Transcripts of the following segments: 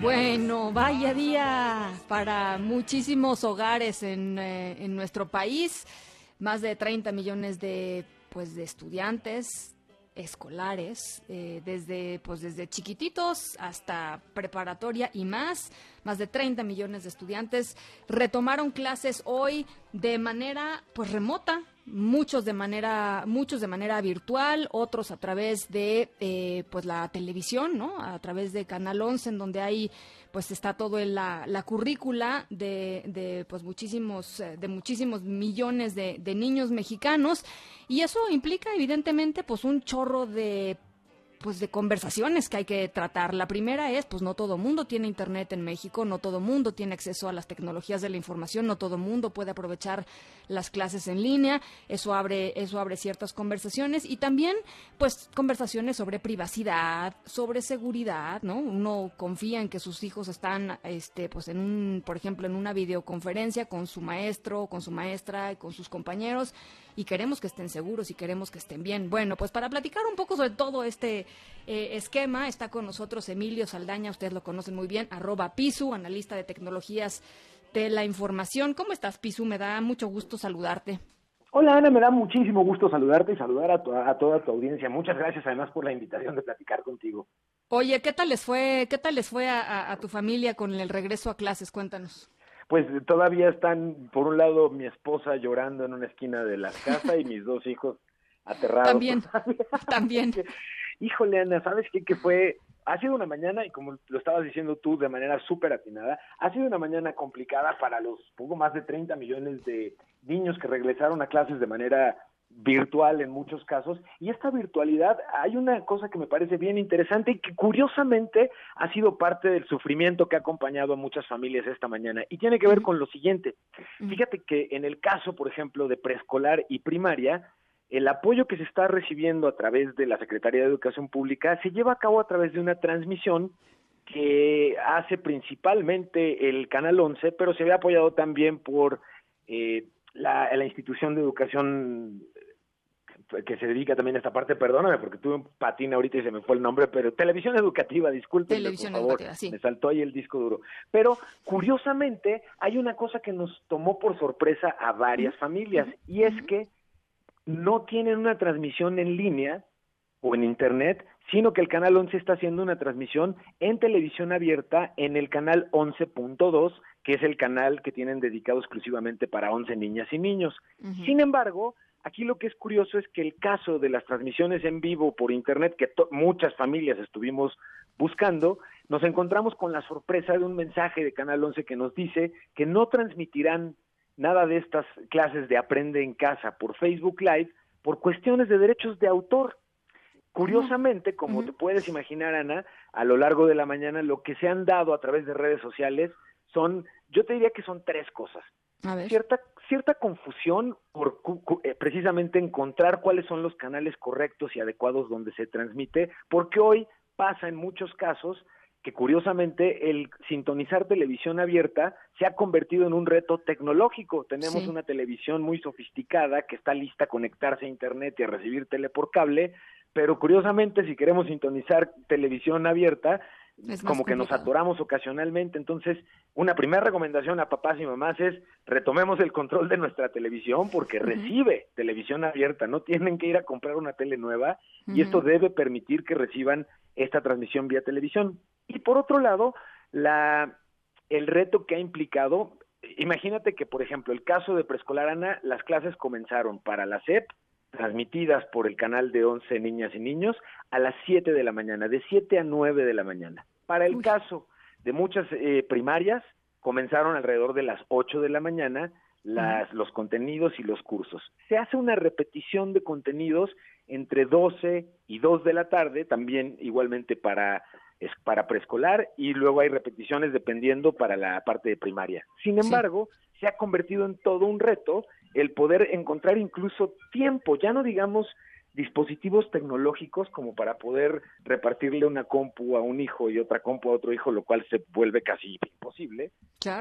Bueno, vaya día para muchísimos hogares en, eh, en nuestro país. Más de 30 millones de, pues, de estudiantes escolares, eh, desde, pues, desde chiquititos hasta preparatoria y más. Más de 30 millones de estudiantes retomaron clases hoy de manera pues remota, muchos de manera muchos de manera virtual, otros a través de eh, pues la televisión, ¿no? A través de Canal 11 en donde hay pues está todo en la, la currícula de, de pues muchísimos eh, de muchísimos millones de, de niños mexicanos y eso implica evidentemente pues un chorro de pues de conversaciones que hay que tratar. La primera es, pues no todo mundo tiene internet en México, no todo mundo tiene acceso a las tecnologías de la información, no todo mundo puede aprovechar las clases en línea. Eso abre eso abre ciertas conversaciones y también pues conversaciones sobre privacidad, sobre seguridad, ¿no? Uno confía en que sus hijos están este pues en un, por ejemplo, en una videoconferencia con su maestro, con su maestra y con sus compañeros y queremos que estén seguros y queremos que estén bien. Bueno, pues para platicar un poco sobre todo este eh, esquema, está con nosotros Emilio Saldaña, ustedes lo conocen muy bien, arroba Pisu, analista de tecnologías de la información. ¿Cómo estás, Pisu? Me da mucho gusto saludarte. Hola Ana, me da muchísimo gusto saludarte y saludar a, tu- a toda tu audiencia. Muchas gracias además por la invitación de platicar contigo. Oye, ¿qué tal les fue, qué tal les fue a, a- a tu familia con el regreso a clases? Cuéntanos. Pues todavía están, por un lado, mi esposa llorando en una esquina de la casa y mis dos hijos aterrados. También, también. Híjole, Ana, ¿sabes qué? Que fue, ha sido una mañana, y como lo estabas diciendo tú de manera súper atinada, ha sido una mañana complicada para los poco más de 30 millones de niños que regresaron a clases de manera virtual en muchos casos. Y esta virtualidad, hay una cosa que me parece bien interesante y que curiosamente ha sido parte del sufrimiento que ha acompañado a muchas familias esta mañana. Y tiene que ver con lo siguiente. Fíjate que en el caso, por ejemplo, de preescolar y primaria, el apoyo que se está recibiendo a través de la Secretaría de Educación Pública se lleva a cabo a través de una transmisión que hace principalmente el Canal 11, pero se ve apoyado también por eh, la, la institución de educación que se dedica también a esta parte, perdóname porque tuve un patín ahorita y se me fue el nombre, pero televisión educativa, disculpen, por favor, sí. me saltó ahí el disco duro. Pero curiosamente hay una cosa que nos tomó por sorpresa a varias familias y es que no tienen una transmisión en línea o en internet, sino que el canal 11 está haciendo una transmisión en televisión abierta en el canal 11.2, que es el canal que tienen dedicado exclusivamente para 11 niñas y niños. Sin embargo, aquí lo que es curioso es que el caso de las transmisiones en vivo por internet que muchas familias estuvimos buscando, nos encontramos con la sorpresa de un mensaje de Canal 11 que nos dice que no transmitirán nada de estas clases de Aprende en casa por Facebook Live por cuestiones de derechos de autor. Curiosamente, como te puedes imaginar, Ana, a lo largo de la mañana lo que se han dado a través de redes sociales son, yo te diría que son tres cosas. A ver. Cierta, cierta confusión por cu- cu- eh, precisamente encontrar cuáles son los canales correctos y adecuados donde se transmite, porque hoy pasa en muchos casos que curiosamente el sintonizar televisión abierta se ha convertido en un reto tecnológico. Tenemos Sí. una televisión muy sofisticada que está lista a conectarse a internet y a recibir tele por cable, pero curiosamente si queremos sintonizar televisión abierta, Como que nos atoramos ocasionalmente. Entonces, una primera recomendación a papás y mamás es retomemos el control de nuestra televisión porque recibe televisión abierta, no tienen que ir a comprar una tele nueva y esto debe permitir que reciban esta transmisión vía televisión. Y por otro lado, la el reto que ha implicado, imagínate que por ejemplo, el caso de preescolar Ana, las clases comenzaron para la SEP transmitidas por el canal de 11 niñas y niños a las 7 de la mañana, de 7 a 9 de la mañana. Para el Uy. caso de muchas eh, primarias, comenzaron alrededor de las 8 de la mañana las, los contenidos y los cursos. Se hace una repetición de contenidos entre 12 y 2 de la tarde, también igualmente para es para preescolar y luego hay repeticiones dependiendo para la parte de primaria. Sin embargo, se ha convertido en todo un reto el poder encontrar incluso tiempo, ya no digamos dispositivos tecnológicos como para poder repartirle una compu a un hijo y otra compu a otro hijo, lo cual se vuelve casi imposible.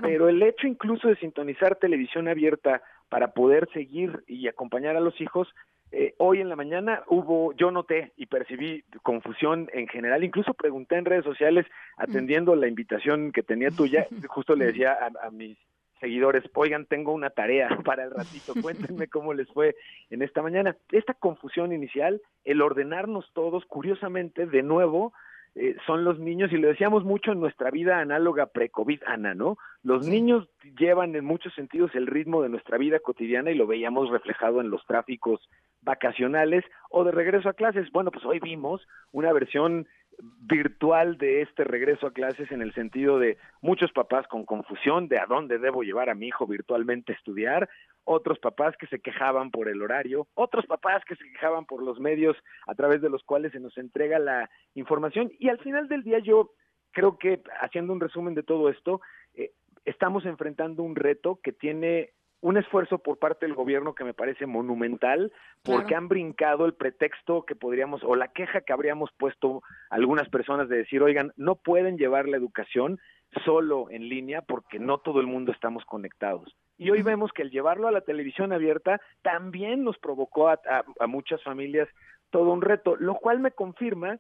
Pero el hecho incluso de sintonizar televisión abierta para poder seguir y acompañar a los hijos, eh, hoy en la mañana hubo, yo noté y percibí confusión en general, incluso pregunté en redes sociales, atendiendo la invitación que tenía tuya, justo le decía a, a mis seguidores, oigan, tengo una tarea para el ratito, cuéntenme cómo les fue en esta mañana. Esta confusión inicial, el ordenarnos todos, curiosamente, de nuevo, eh, son los niños, y lo decíamos mucho en nuestra vida análoga pre-COVID, Ana, ¿no? Los niños llevan en muchos sentidos el ritmo de nuestra vida cotidiana y lo veíamos reflejado en los tráficos vacacionales o de regreso a clases. Bueno, pues hoy vimos una versión virtual de este regreso a clases en el sentido de muchos papás con confusión de a dónde debo llevar a mi hijo virtualmente a estudiar, otros papás que se quejaban por el horario, otros papás que se quejaban por los medios a través de los cuales se nos entrega la información. Y al final del día yo creo que haciendo un resumen de todo esto, eh, estamos enfrentando un reto que tiene un esfuerzo por parte del gobierno que me parece monumental porque han brincado el pretexto que podríamos o la queja que habríamos puesto algunas personas de decir, oigan, no pueden llevar la educación solo en línea porque no todo el mundo estamos conectados. Y hoy vemos que el llevarlo a la televisión abierta también nos provocó a, a muchas familias todo un reto, lo cual me confirma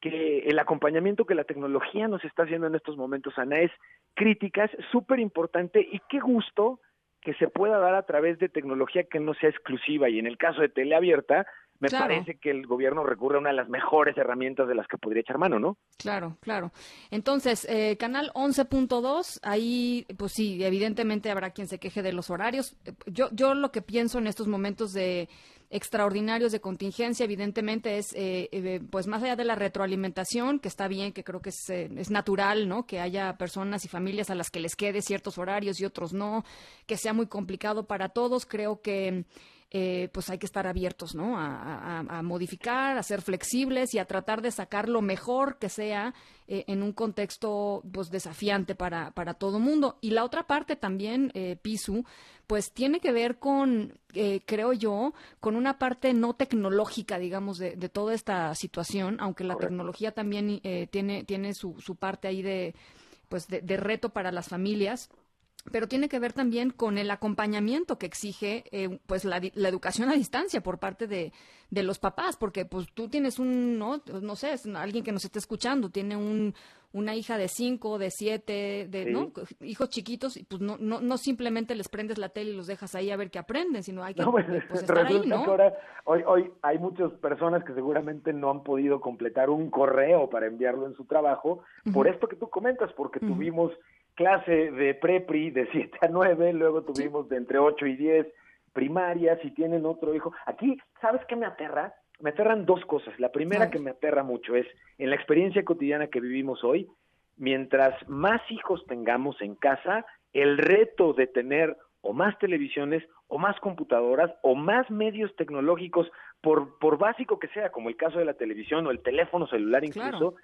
que el acompañamiento que la tecnología nos está haciendo en estos momentos, Ana, es crítica, es súper importante y qué gusto que se pueda dar a través de tecnología que no sea exclusiva. Y en el caso de teleabierta, me parece que el gobierno recurre a una de las mejores herramientas de las que podría echar mano, ¿no? Claro, claro. Entonces, eh, canal 11.2, ahí, pues sí, evidentemente habrá quien se queje de los horarios. Yo, yo lo que pienso en estos momentos de extraordinarios de contingencia, evidentemente es, eh, eh, pues más allá de la retroalimentación, que está bien, que creo que es, eh, es, natural, ¿no? Que haya personas y familias a las que les quede ciertos horarios y otros no, que sea muy complicado para todos, creo que eh, pues hay que estar abiertos, ¿no? A, modificar, a ser flexibles y a tratar de sacar lo mejor que sea eh, en un contexto, pues, desafiante para, para todo mundo. Y la otra parte también, eh, Pisu, pues tiene que ver con, eh, creo yo, con una parte no tecnológica, digamos, de, de toda esta situación, aunque la tecnología también tiene, tiene su, su parte ahí de, pues, de reto para las familias pero tiene que ver también con el acompañamiento que exige eh, pues la, la, educación a distancia por parte de, de, los papás, porque pues tú tienes un, no, no sé, es alguien que nos está escuchando, tiene un, una hija de cinco, de siete, de ¿no? hijos chiquitos, y pues no, no, no simplemente les prendes la tele y los dejas ahí a ver qué aprenden, sino hay que pues, pues, estar ahí, ¿no? ahora, hoy, hoy hay muchas personas que seguramente no han podido completar un correo para enviarlo en su trabajo, por esto que tú comentas, porque tuvimos clase de prepri de 7 a 9, luego tuvimos de entre 8 y 10 primarias, si tienen otro hijo. Aquí, ¿sabes qué me aterra? Me aterran dos cosas. La primera que me aterra mucho es, en la experiencia cotidiana que vivimos hoy, mientras más hijos tengamos en casa, el reto de tener o más televisiones o más computadoras o más medios tecnológicos, por, por básico que sea, como el caso de la televisión o el teléfono celular incluso,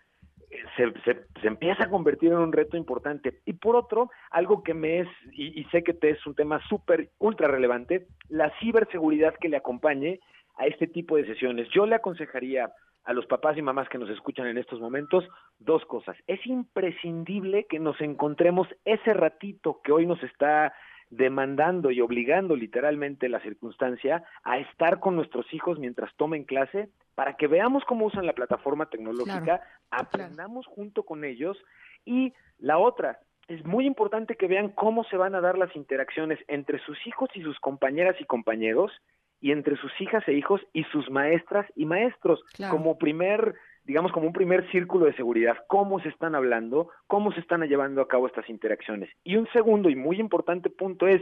se, empieza a convertir en un reto importante. Y por otro, algo que me es, y, sé que te es un tema súper, ultra relevante, la ciberseguridad que le acompañe a este tipo de sesiones. Yo le aconsejaría a los papás y mamás que nos escuchan en estos momentos dos cosas. Es imprescindible que nos encontremos ese ratito que hoy nos está demandando y obligando literalmente la circunstancia a estar con nuestros hijos mientras tomen clase para que veamos cómo usan la plataforma tecnológica, aprendamos junto con ellos. Y la otra, es muy importante que vean cómo se van a dar las interacciones entre sus hijos y sus compañeras y compañeros y entre sus hijas e hijos y sus maestras y maestros como primer digamos, como un primer círculo de seguridad, cómo se están hablando, cómo se están llevando a cabo estas interacciones. Y un segundo y muy importante punto es,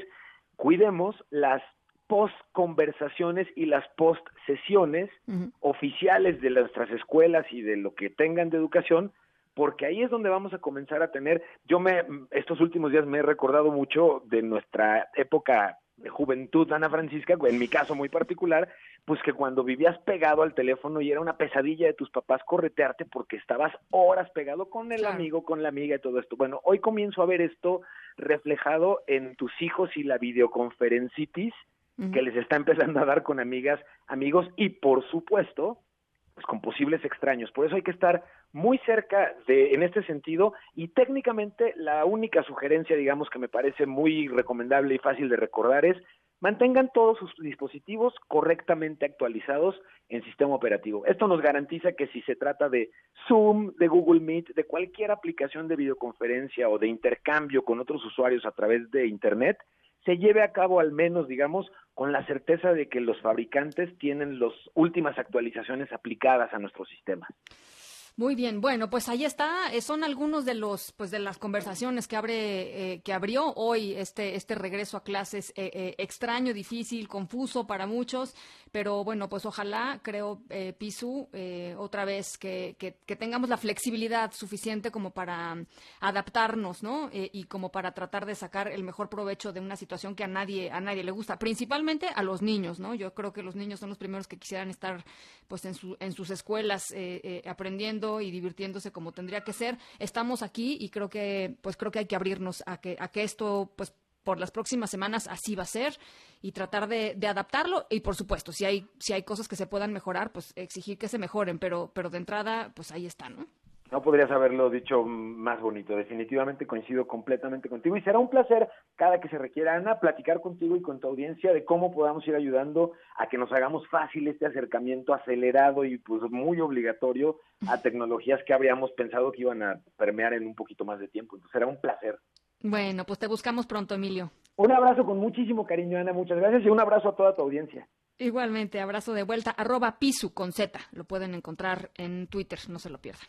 cuidemos las post conversaciones y las post sesiones oficiales de nuestras escuelas y de lo que tengan de educación, porque ahí es donde vamos a comenzar a tener, yo me, estos últimos días me he recordado mucho de nuestra época de juventud, Ana Francisca, en mi caso muy particular, pues que cuando vivías pegado al teléfono y era una pesadilla de tus papás corretearte porque estabas horas pegado con el amigo, con la amiga y todo esto. Bueno, hoy comienzo a ver esto reflejado en tus hijos y la videoconferencitis que les está empezando a dar con amigas, amigos y por supuesto, pues con posibles extraños. Por eso hay que estar muy cerca de, en este sentido, y técnicamente la única sugerencia, digamos, que me parece muy recomendable y fácil de recordar es mantengan todos sus dispositivos correctamente actualizados en sistema operativo. Esto nos garantiza que si se trata de Zoom, de Google Meet, de cualquier aplicación de videoconferencia o de intercambio con otros usuarios a través de Internet, se lleve a cabo al menos, digamos, con la certeza de que los fabricantes tienen las últimas actualizaciones aplicadas a nuestro sistema. Muy bien, bueno, pues ahí está. Eh, son algunos de los, pues de las conversaciones que abre, eh, que abrió hoy este, este regreso a clases eh, extraño, difícil, confuso para muchos, pero bueno, pues ojalá, creo, Pisu, otra vez que, que, tengamos la flexibilidad suficiente como para adaptarnos, ¿no? y como para tratar de sacar el mejor provecho de una situación que a nadie, a nadie le gusta, principalmente a los niños, ¿no? Yo creo que los niños son los primeros que quisieran estar, pues, en, su, en sus escuelas aprendiendo y divirtiéndose como tendría que ser. Estamos aquí y creo que, pues creo que hay que abrirnos a que, a que esto, pues por las próximas semanas así va a ser y tratar de, de, adaptarlo y por supuesto si hay si hay cosas que se puedan mejorar pues exigir que se mejoren pero pero de entrada pues ahí está no no podrías haberlo dicho más bonito. Definitivamente coincido completamente contigo y será un placer cada que se requiera, Ana, platicar contigo y con tu audiencia de cómo podamos ir ayudando a que nos hagamos fácil este acercamiento acelerado y pues muy obligatorio a tecnologías que habríamos pensado que iban a permear en un poquito más de tiempo. Entonces será un placer. Bueno, pues te buscamos pronto, Emilio. Un abrazo con muchísimo cariño, Ana. Muchas gracias y un abrazo a toda tu audiencia. Igualmente, abrazo de vuelta, arroba pisu con Z. Lo pueden encontrar en Twitter, no se lo pierdan.